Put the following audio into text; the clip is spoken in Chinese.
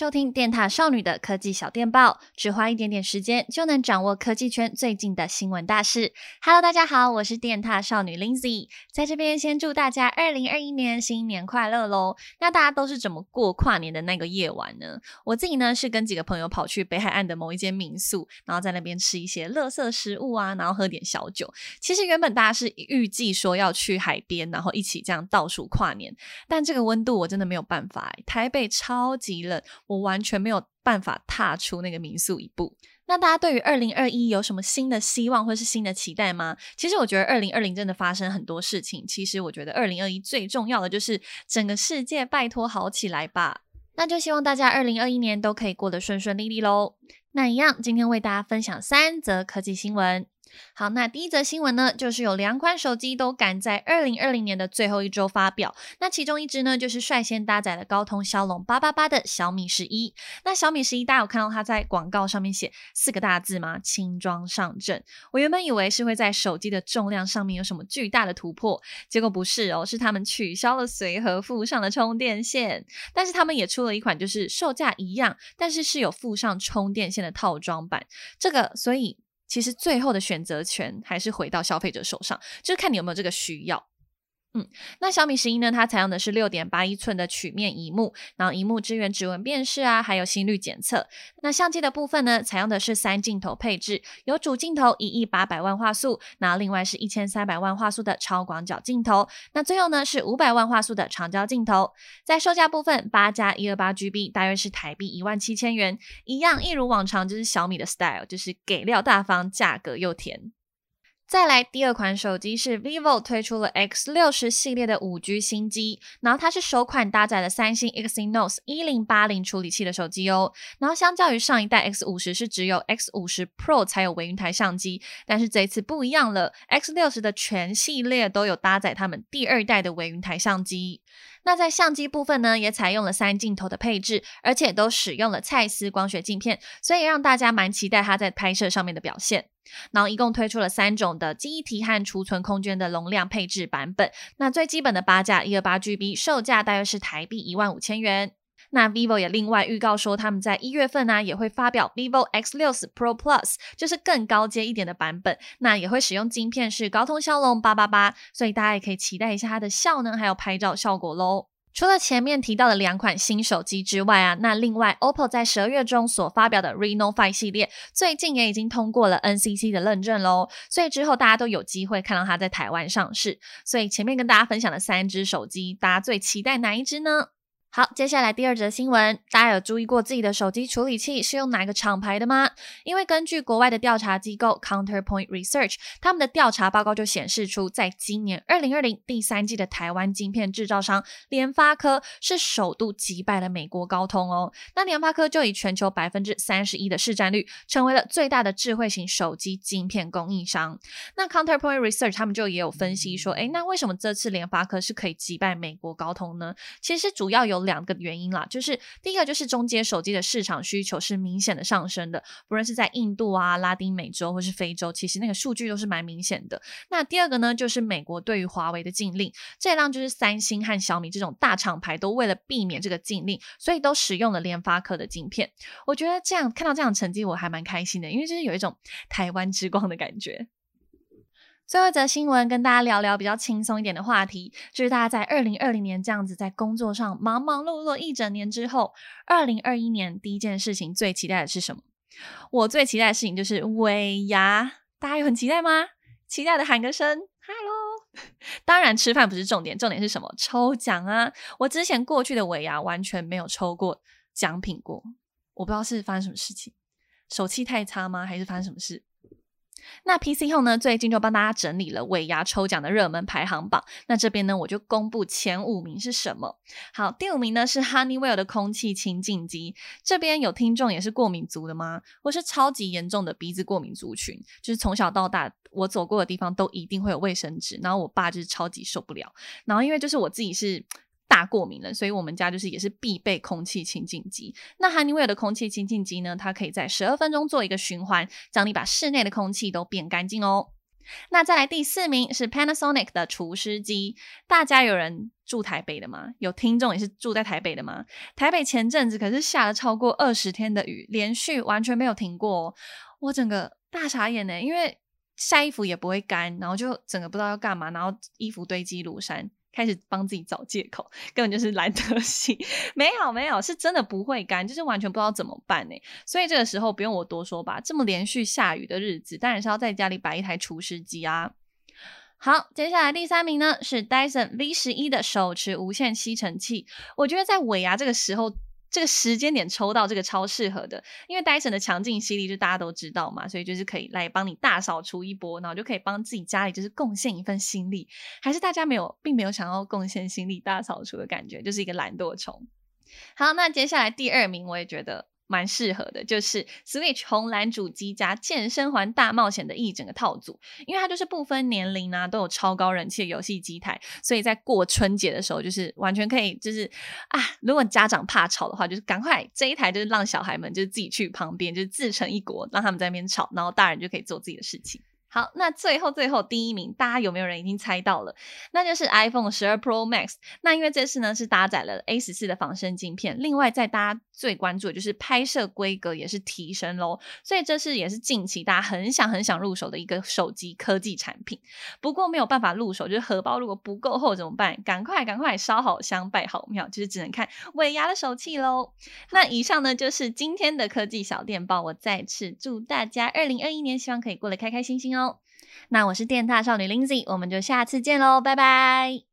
收听电塔少女的科技小电报，只花一点点时间就能掌握科技圈最近的新闻大事。Hello，大家好，我是电塔少女 Lindsay，在这边先祝大家二零二一年新年快乐喽！那大家都是怎么过跨年的那个夜晚呢？我自己呢是跟几个朋友跑去北海岸的某一间民宿，然后在那边吃一些垃圾食物啊，然后喝点小酒。其实原本大家是预计说要去海边，然后一起这样倒数跨年，但这个温度我真的没有办法，台北超级冷。我完全没有办法踏出那个民宿一步。那大家对于二零二一有什么新的希望或是新的期待吗？其实我觉得二零二零真的发生很多事情。其实我觉得二零二一最重要的就是整个世界拜托好起来吧。那就希望大家二零二一年都可以过得顺顺利利喽。那一样，今天为大家分享三则科技新闻。好，那第一则新闻呢，就是有两款手机都赶在二零二零年的最后一周发表。那其中一支呢，就是率先搭载了高通骁龙八八八的小米十一。那小米十一，大家有看到它在广告上面写四个大字吗？轻装上阵。我原本以为是会在手机的重量上面有什么巨大的突破，结果不是哦，是他们取消了随盒附上的充电线。但是他们也出了一款，就是售价一样，但是是有附上充电线的套装版。这个，所以。其实最后的选择权还是回到消费者手上，就是看你有没有这个需要。嗯，那小米十一呢？它采用的是六点八一寸的曲面萤幕，然后萤幕支援指纹辨识啊，还有心率检测。那相机的部分呢，采用的是三镜头配置，有主镜头一亿八百万画素，那另外是一千三百万画素的超广角镜头，那最后呢是五百万画素的长焦镜头。在售价部分，八加一二八 GB 大约是台币一万七千元，一样一如往常，就是小米的 style，就是给料大方，价格又甜。再来第二款手机是 vivo 推出了 X 六十系列的五 G 新机，然后它是首款搭载了三星 Exynos 一零八零处理器的手机哦。然后相较于上一代 X 五十是只有 X 五十 Pro 才有微云台相机，但是这一次不一样了，X 六十的全系列都有搭载他们第二代的微云台相机。那在相机部分呢，也采用了三镜头的配置，而且都使用了蔡司光学镜片，所以让大家蛮期待它在拍摄上面的表现。然后一共推出了三种的记忆体和储存空间的容量配置版本。那最基本的八加一二八 GB，售价大约是台币一万五千元。那 vivo 也另外预告说，他们在一月份呢、也会发表 vivo X 六十 Pro Plus，就是更高阶一点的版本。那也会使用晶片是高通骁龙八八八，所以大家也可以期待一下它的效能还有拍照效果喽。除了前面提到的两款新手机之外啊，那另外 OPPO 在十二月中所发表的 Reno 5系列，最近也已经通过了 NCC 的认证喽，所以之后大家都有机会看到它在台湾上市。所以前面跟大家分享的三只手机，大家最期待哪一只呢？好，接下来第二则新闻，大家有注意过自己的手机处理器是用哪个厂牌的吗？因为根据国外的调查机构 Counterpoint Research，他们的调查报告就显示出，在今年二零二零第三季的台湾晶片制造商联发科是首度击败了美国高通哦。那联发科就以全球百分之三十一的市占率，成为了最大的智慧型手机晶片供应商。那 Counterpoint Research 他们就也有分析说，诶，那为什么这次联发科是可以击败美国高通呢？其实主要有。两个原因啦，就是第一个就是中阶手机的市场需求是明显的上升的，不论是在印度啊、拉丁美洲或是非洲，其实那个数据都是蛮明显的。那第二个呢，就是美国对于华为的禁令，这让就是三星和小米这种大厂牌都为了避免这个禁令，所以都使用了联发科的晶片。我觉得这样看到这样成绩，我还蛮开心的，因为就是有一种台湾之光的感觉。最后一则新闻，跟大家聊聊比较轻松一点的话题，就是大家在二零二零年这样子在工作上忙忙碌碌一整年之后，二零二一年第一件事情最期待的是什么？我最期待的事情就是尾牙，大家有很期待吗？期待的喊个声哈喽！当然吃饭不是重点，重点是什么？抽奖啊！我之前过去的尾牙完全没有抽过奖品过，我不知道是发生什么事情，手气太差吗？还是发生什么事？那 PC 后呢，最近就帮大家整理了尾牙抽奖的热门排行榜。那这边呢，我就公布前五名是什么。好，第五名呢是 Honeywell 的空气清净机。这边有听众也是过敏族的吗？我是超级严重的鼻子过敏族群，就是从小到大我走过的地方都一定会有卫生纸。然后我爸就是超级受不了。然后因为就是我自己是。大过敏了，所以我们家就是也是必备空气清净机。那 Honeywell 的空气清净机呢，它可以在十二分钟做一个循环，让你把室内的空气都变干净哦。那再来第四名是 Panasonic 的除湿机。大家有人住台北的吗？有听众也是住在台北的吗？台北前阵子可是下了超过二十天的雨，连续完全没有停过。我整个大傻眼呢，因为晒衣服也不会干，然后就整个不知道要干嘛，然后衣服堆积如山。开始帮自己找借口，根本就是懒得洗。没有没有，是真的不会干，就是完全不知道怎么办呢。所以这个时候不用我多说吧，这么连续下雨的日子，当然是要在家里摆一台除湿机啊。好，接下来第三名呢是 Dyson V 十一的手持无线吸尘器。我觉得在尾牙这个时候。这个时间点抽到这个超适合的，因为 Dyson 的强劲吸力就大家都知道嘛，所以就是可以来帮你大扫除一波，然后就可以帮自己家里就是贡献一份心力。还是大家没有，并没有想要贡献心力大扫除的感觉，就是一个懒惰虫。好，那接下来第二名，我也觉得。蛮适合的，就是 Switch 红蓝主机加健身环大冒险的一整个套组，因为它就是不分年龄啊，都有超高人气的游戏机台，所以在过春节的时候，就是完全可以，就是啊，如果家长怕吵的话，就是赶快这一台就是让小孩们就是自己去旁边，就是自成一国，让他们在那边吵，然后大人就可以做自己的事情。好，那最后最后第一名，大家有没有人已经猜到了？那就是 iPhone 十二 Pro Max。那因为这次呢是搭载了 A 十四的仿生镜片，另外在搭最关注的就是拍摄规格也是提升喽，所以这是也是近期大家很想很想入手的一个手机科技产品。不过没有办法入手，就是荷包如果不够厚怎么办？赶快赶快烧好香拜好庙，就是只能看尾牙的手气喽。那以上呢就是今天的科技小电报，我再次祝大家二零二一年希望可以过得开开心心哦。那我是电大少女 Lindsay，我们就下次见喽，拜拜。